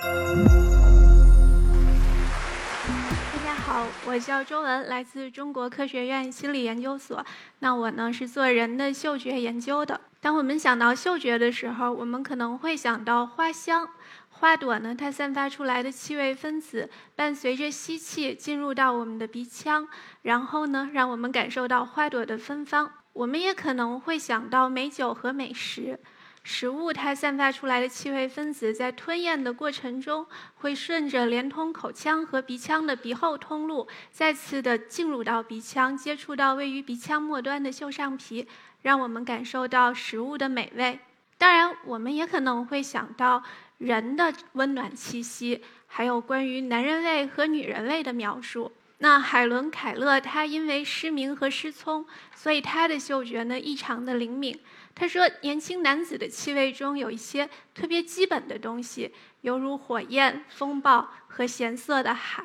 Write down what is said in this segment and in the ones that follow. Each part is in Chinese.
大家好，我叫周文，来自中国科学院心理研究所。那我呢是做人的嗅觉研究的。当我们想到嗅觉的时候，我们可能会想到花香。花朵呢，它散发出来的气味分子伴随着吸气进入到我们的鼻腔，然后呢，让我们感受到花朵的芬芳。我们也可能会想到美酒和美食，食物它散发出来的气味分子在吞咽的过程中，会顺着连通口腔和鼻腔的鼻后通路，再次的进入到鼻腔，接触到位于鼻腔末端的嗅上皮，让我们感受到食物的美味。当然，我们也可能会想到。人的温暖气息，还有关于男人味和女人味的描述。那海伦·凯勒他因为失明和失聪，所以他的嗅觉呢异常的灵敏。他说，年轻男子的气味中有一些特别基本的东西，犹如火焰、风暴和咸涩的海。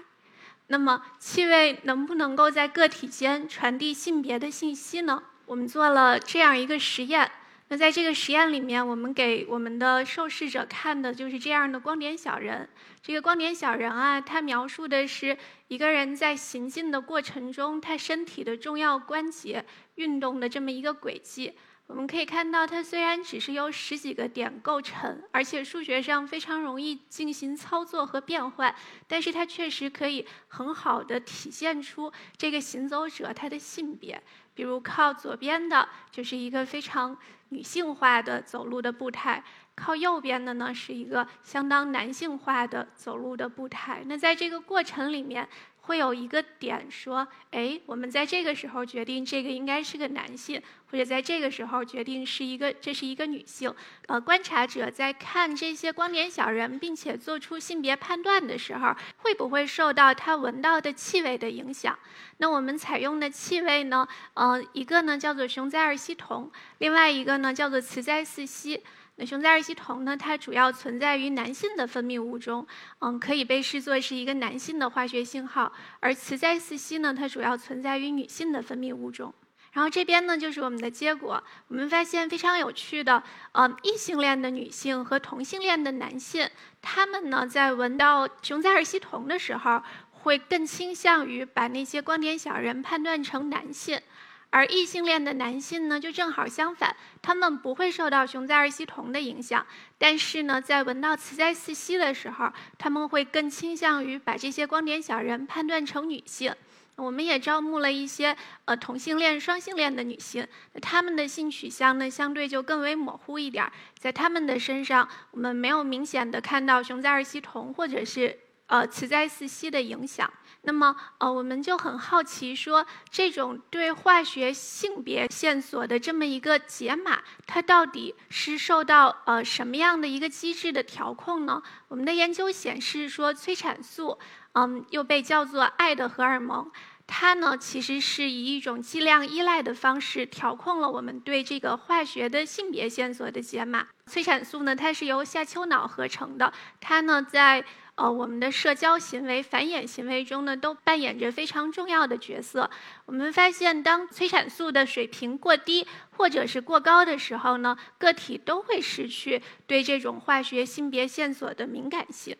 那么，气味能不能够在个体间传递性别的信息呢？我们做了这样一个实验。那在这个实验里面，我们给我们的受试者看的就是这样的光点小人。这个光点小人啊，它描述的是一个人在行进的过程中，他身体的重要关节运动的这么一个轨迹。我们可以看到，它虽然只是由十几个点构成，而且数学上非常容易进行操作和变换，但是它确实可以很好的体现出这个行走者他的性别。比如靠左边的就是一个非常女性化的走路的步态，靠右边的呢是一个相当男性化的走路的步态。那在这个过程里面。会有一个点说，哎，我们在这个时候决定这个应该是个男性，或者在这个时候决定是一个这是一个女性。呃，观察者在看这些光点小人，并且做出性别判断的时候，会不会受到他闻到的气味的影响？那我们采用的气味呢？呃，一个呢叫做雄甾二烯酮，另外一个呢叫做雌甾四烯。那雄甾二烯酮呢？它主要存在于男性的分泌物中，嗯，可以被视作是一个男性的化学信号。而雌甾四烯呢，它主要存在于女性的分泌物中。然后这边呢，就是我们的结果。我们发现非常有趣的，嗯，异性恋的女性和同性恋的男性，他们呢在闻到雄甾二烯酮的时候，会更倾向于把那些光点小人判断成男性。而异性恋的男性呢，就正好相反，他们不会受到雄甾二烯酮的影响，但是呢，在闻到雌甾四烯的时候，他们会更倾向于把这些光点小人判断成女性。我们也招募了一些呃同性恋、双性恋的女性，那他们的性取向呢，相对就更为模糊一点，在他们的身上，我们没有明显的看到雄甾二烯酮或者是呃雌甾四烯的影响。那么，呃，我们就很好奇，说这种对化学性别线索的这么一个解码，它到底是受到呃什么样的一个机制的调控呢？我们的研究显示说，催产素，嗯，又被叫做爱的荷尔蒙，它呢其实是以一种剂量依赖的方式调控了我们对这个化学的性别线索的解码。催产素呢，它是由下丘脑合成的，它呢在。呃，我们的社交行为、繁衍行为中呢，都扮演着非常重要的角色。我们发现，当催产素的水平过低或者是过高的时候呢，个体都会失去对这种化学性别线索的敏感性。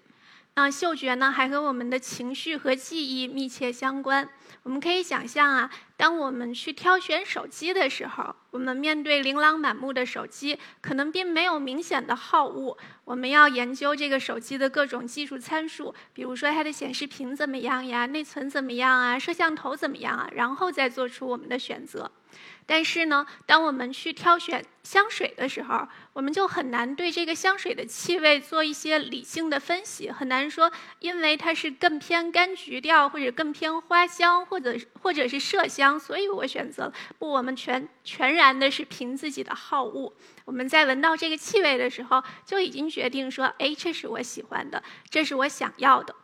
那嗅觉呢，还和我们的情绪和记忆密切相关。我们可以想象啊，当我们去挑选手机的时候，我们面对琳琅满目的手机，可能并没有明显的好恶。我们要研究这个手机的各种技术参数，比如说它的显示屏怎么样呀，内存怎么样啊，摄像头怎么样啊，然后再做出我们的选择。但是呢，当我们去挑选香水的时候，我们就很难对这个香水的气味做一些理性的分析，很难说，因为它是更偏柑橘调，或者更偏花香，或者或者是麝香，所以我选择不，我们全全然的是凭自己的好恶。我们在闻到这个气味的时候，就已经决定说，哎，这是我喜欢的，这是我想要的。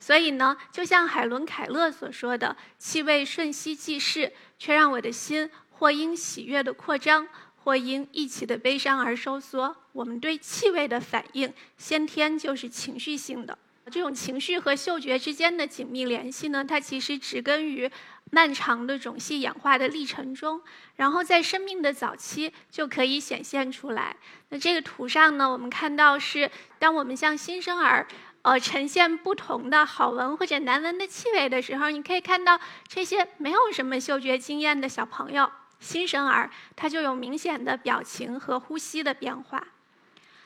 所以呢，就像海伦·凯勒所说的，气味瞬息即逝，却让我的心。或因喜悦的扩张，或因一起的悲伤而收缩。我们对气味的反应，先天就是情绪性的。这种情绪和嗅觉之间的紧密联系呢，它其实植根于漫长的种系演化的历程中，然后在生命的早期就可以显现出来。那这个图上呢，我们看到是，当我们像新生儿。呃呈现不同的好闻或者难闻的气味的时候，你可以看到这些没有什么嗅觉经验的小朋友、新生儿，他就有明显的表情和呼吸的变化。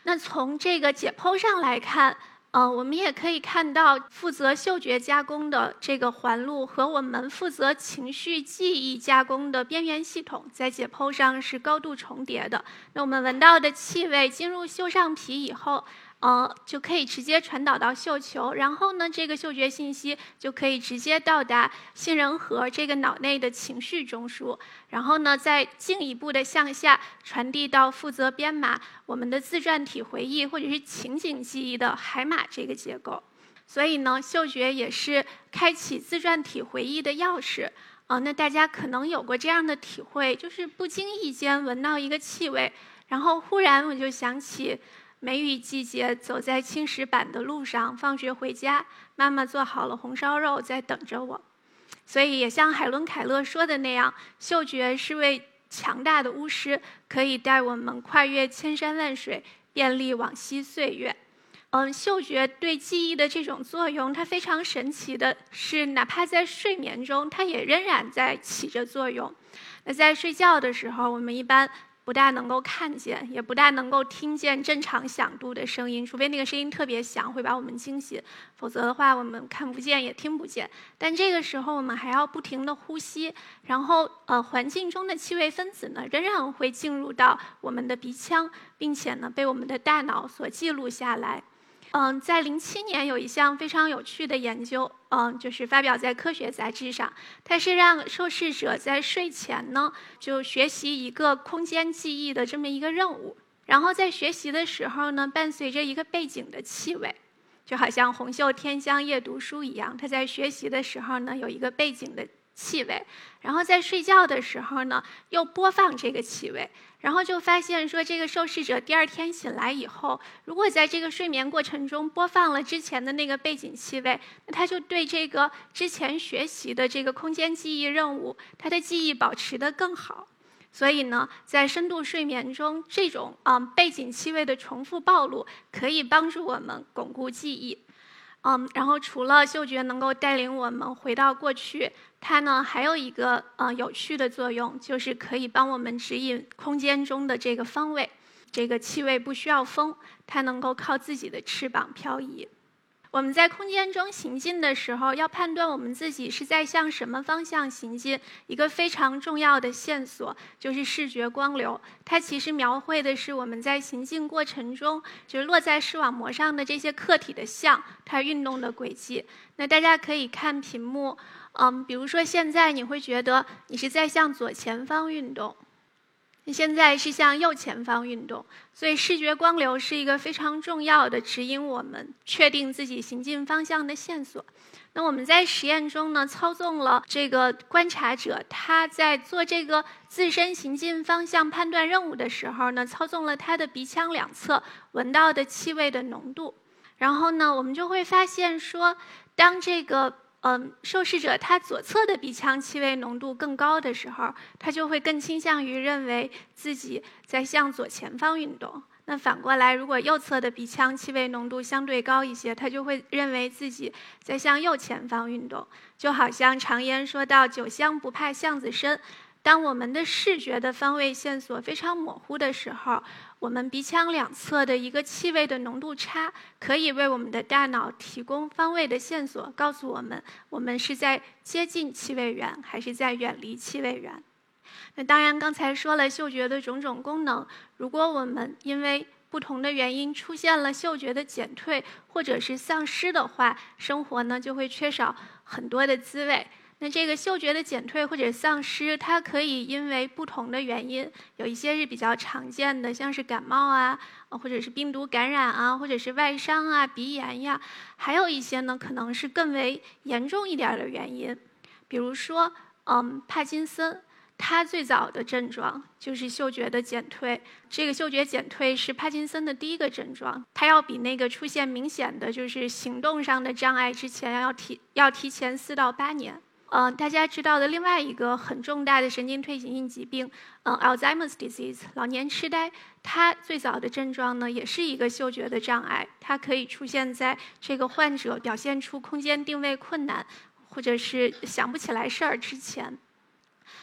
那从这个解剖上来看。呃，我们也可以看到，负责嗅觉加工的这个环路和我们负责情绪记忆加工的边缘系统，在解剖上是高度重叠的。那我们闻到的气味进入嗅上皮以后。呃，就可以直接传导到嗅球，然后呢，这个嗅觉信息就可以直接到达杏仁核这个脑内的情绪中枢，然后呢，再进一步的向下传递到负责编码我们的自传体回忆或者是情景记忆的海马这个结构。所以呢，嗅觉也是开启自传体回忆的钥匙。啊，那大家可能有过这样的体会，就是不经意间闻到一个气味，然后忽然我就想起。梅雨季节，走在青石板的路上，放学回家，妈妈做好了红烧肉在等着我。所以，也像海伦·凯勒说的那样，嗅觉是位强大的巫师，可以带我们跨越千山万水，便利往昔岁月。嗯，嗅觉对记忆的这种作用，它非常神奇的是，哪怕在睡眠中，它也仍然在起着作用。那在睡觉的时候，我们一般。不大能够看见，也不大能够听见正常响度的声音，除非那个声音特别响，会把我们惊醒，否则的话我们看不见也听不见。但这个时候我们还要不停地呼吸，然后呃环境中的气味分子呢仍然会进入到我们的鼻腔，并且呢被我们的大脑所记录下来。嗯，在零七年有一项非常有趣的研究，嗯，就是发表在科学杂志上。它是让受试者在睡前呢，就学习一个空间记忆的这么一个任务，然后在学习的时候呢，伴随着一个背景的气味，就好像红袖添香夜读书一样。他在学习的时候呢，有一个背景的。气味，然后在睡觉的时候呢，又播放这个气味，然后就发现说，这个受试者第二天醒来以后，如果在这个睡眠过程中播放了之前的那个背景气味，那他就对这个之前学习的这个空间记忆任务，他的记忆保持得更好。所以呢，在深度睡眠中，这种嗯背景气味的重复暴露，可以帮助我们巩固记忆。嗯，然后除了嗅觉能够带领我们回到过去，它呢还有一个呃有趣的作用，就是可以帮我们指引空间中的这个方位。这个气味不需要风，它能够靠自己的翅膀漂移。我们在空间中行进的时候，要判断我们自己是在向什么方向行进，一个非常重要的线索就是视觉光流。它其实描绘的是我们在行进过程中，就是落在视网膜上的这些客体的像，它运动的轨迹。那大家可以看屏幕，嗯，比如说现在你会觉得你是在向左前方运动。你现在是向右前方运动，所以视觉光流是一个非常重要的指引我们确定自己行进方向的线索。那我们在实验中呢，操纵了这个观察者，他在做这个自身行进方向判断任务的时候呢，操纵了他的鼻腔两侧闻到的气味的浓度。然后呢，我们就会发现说，当这个嗯，受试者他左侧的鼻腔气味浓度更高的时候，他就会更倾向于认为自己在向左前方运动。那反过来，如果右侧的鼻腔气味浓度相对高一些，他就会认为自己在向右前方运动。就好像常言说到“酒香不怕巷子深”。当我们的视觉的方位线索非常模糊的时候，我们鼻腔两侧的一个气味的浓度差，可以为我们的大脑提供方位的线索，告诉我们我们是在接近气味源还是在远离气味源。那当然，刚才说了嗅觉的种种功能，如果我们因为不同的原因出现了嗅觉的减退或者是丧失的话，生活呢就会缺少很多的滋味。那这个嗅觉的减退或者丧失，它可以因为不同的原因，有一些是比较常见的，像是感冒啊，或者是病毒感染啊，或者是外伤啊、鼻炎呀，还有一些呢，可能是更为严重一点的原因，比如说，嗯，帕金森，它最早的症状就是嗅觉的减退。这个嗅觉减退是帕金森的第一个症状，它要比那个出现明显的就是行动上的障碍之前要提要提前四到八年。呃，大家知道的另外一个很重大的神经退行性疾病，嗯，Alzheimer's disease，老年痴呆，它最早的症状呢，也是一个嗅觉的障碍，它可以出现在这个患者表现出空间定位困难，或者是想不起来事儿之前。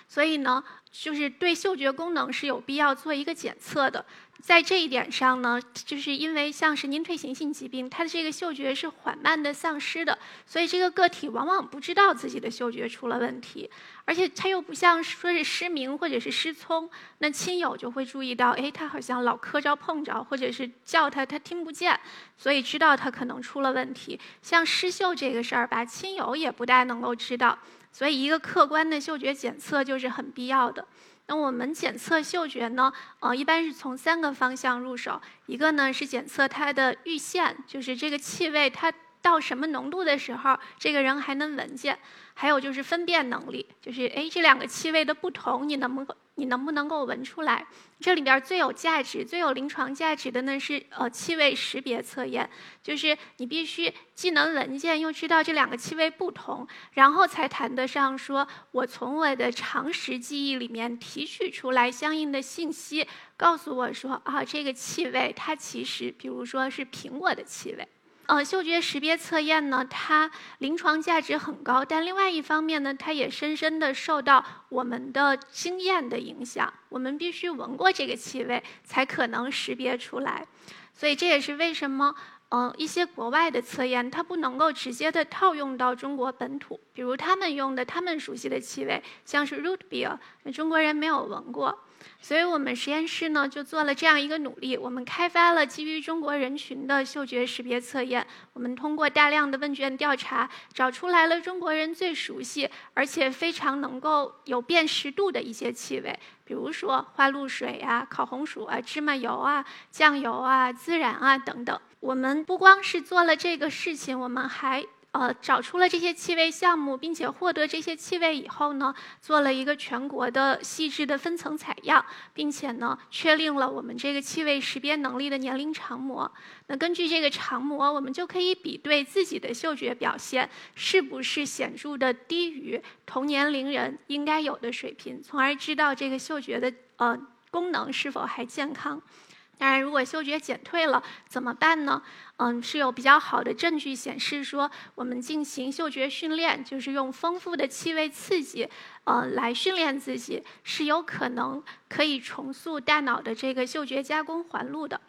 所以呢，就是对嗅觉功能是有必要做一个检测的。在这一点上呢，就是因为像神经退行性疾病，它的这个嗅觉是缓慢的丧失的，所以这个个体往往不知道自己的嗅觉出了问题，而且它又不像说是失明或者是失聪，那亲友就会注意到，哎，他好像老磕着碰着，或者是叫他他听不见，所以知道他可能出了问题。像失嗅这个事儿吧，亲友也不大能够知道，所以一个客观的嗅觉检测就是很必要的。那我们检测嗅觉呢？呃，一般是从三个方向入手。一个呢是检测它的阈限，就是这个气味它到什么浓度的时候，这个人还能闻见。还有就是分辨能力，就是哎，这两个气味的不同，你能不能你能不能够闻出来？这里边最有价值、最有临床价值的呢是呃气味识别测验，就是你必须既能闻见，又知道这两个气味不同，然后才谈得上说我从我的常识记忆里面提取出来相应的信息，告诉我说啊，这个气味它其实比如说是苹果的气味。呃，嗅觉识别测验呢，它临床价值很高，但另外一方面呢，它也深深的受到我们的经验的影响。我们必须闻过这个气味，才可能识别出来。所以这也是为什么，呃，一些国外的测验它不能够直接的套用到中国本土。比如他们用的他们熟悉的气味，像是 root beer，中国人没有闻过。所以我们实验室呢就做了这样一个努力，我们开发了基于中国人群的嗅觉识别测验。我们通过大量的问卷调查，找出来了中国人最熟悉而且非常能够有辨识度的一些气味，比如说花露水啊、烤红薯啊、芝麻油啊、酱油啊、孜然啊等等。我们不光是做了这个事情，我们还。呃，找出了这些气味项目，并且获得这些气味以后呢，做了一个全国的细致的分层采样，并且呢，确定了我们这个气味识别能力的年龄长模。那根据这个长模，我们就可以比对自己的嗅觉表现是不是显著的低于同年龄人应该有的水平，从而知道这个嗅觉的呃功能是否还健康。当然，如果嗅觉减退了怎么办呢？嗯，是有比较好的证据显示说，我们进行嗅觉训练，就是用丰富的气味刺激，呃，来训练自己，是有可能可以重塑大脑的这个嗅觉加工环路的。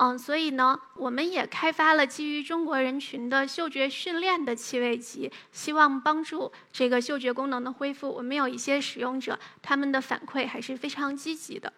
嗯，所以呢，我们也开发了基于中国人群的嗅觉训练的气味集，希望帮助这个嗅觉功能的恢复。我们有一些使用者，他们的反馈还是非常积极的。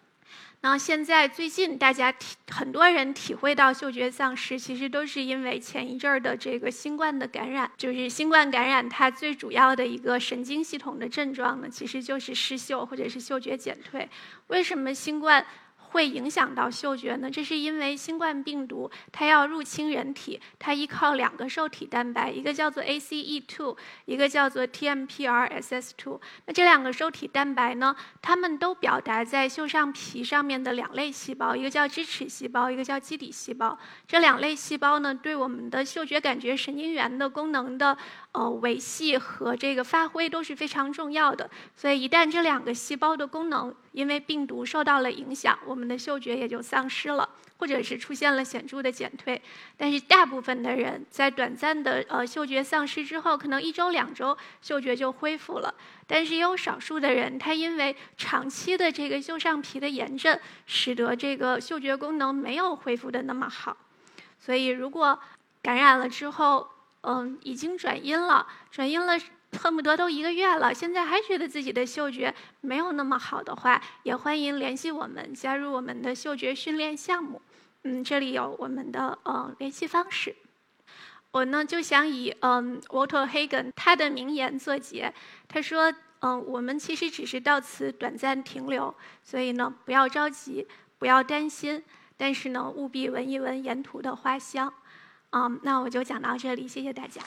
那现在最近大家体很多人体会到嗅觉丧失，其实都是因为前一阵儿的这个新冠的感染。就是新冠感染，它最主要的一个神经系统的症状呢，其实就是失嗅或者是嗅觉减退。为什么新冠？会影响到嗅觉呢？这是因为新冠病毒它要入侵人体，它依靠两个受体蛋白，一个叫做 ACE2，一个叫做 TMPRSS2。那这两个受体蛋白呢，它们都表达在嗅上皮上面的两类细胞，一个叫支持细胞，一个叫基底细胞。这两类细胞呢，对我们的嗅觉感觉神经元的功能的呃维系和这个发挥都是非常重要的。所以一旦这两个细胞的功能因为病毒受到了影响，我们的嗅觉也就丧失了，或者是出现了显著的减退。但是大部分的人在短暂的呃嗅觉丧失之后，可能一周两周嗅觉就恢复了。但是也有少数的人，他因为长期的这个嗅上皮的炎症，使得这个嗅觉功能没有恢复的那么好。所以如果感染了之后，嗯，已经转阴了，转阴了。恨不得都一个月了，现在还觉得自己的嗅觉没有那么好的话，也欢迎联系我们，加入我们的嗅觉训练项目。嗯，这里有我们的呃联系方式。我呢就想以嗯 Walter Hagen 他的名言作结，他说嗯我们其实只是到此短暂停留，所以呢不要着急，不要担心，但是呢务必闻一闻沿途的花香。嗯，那我就讲到这里，谢谢大家。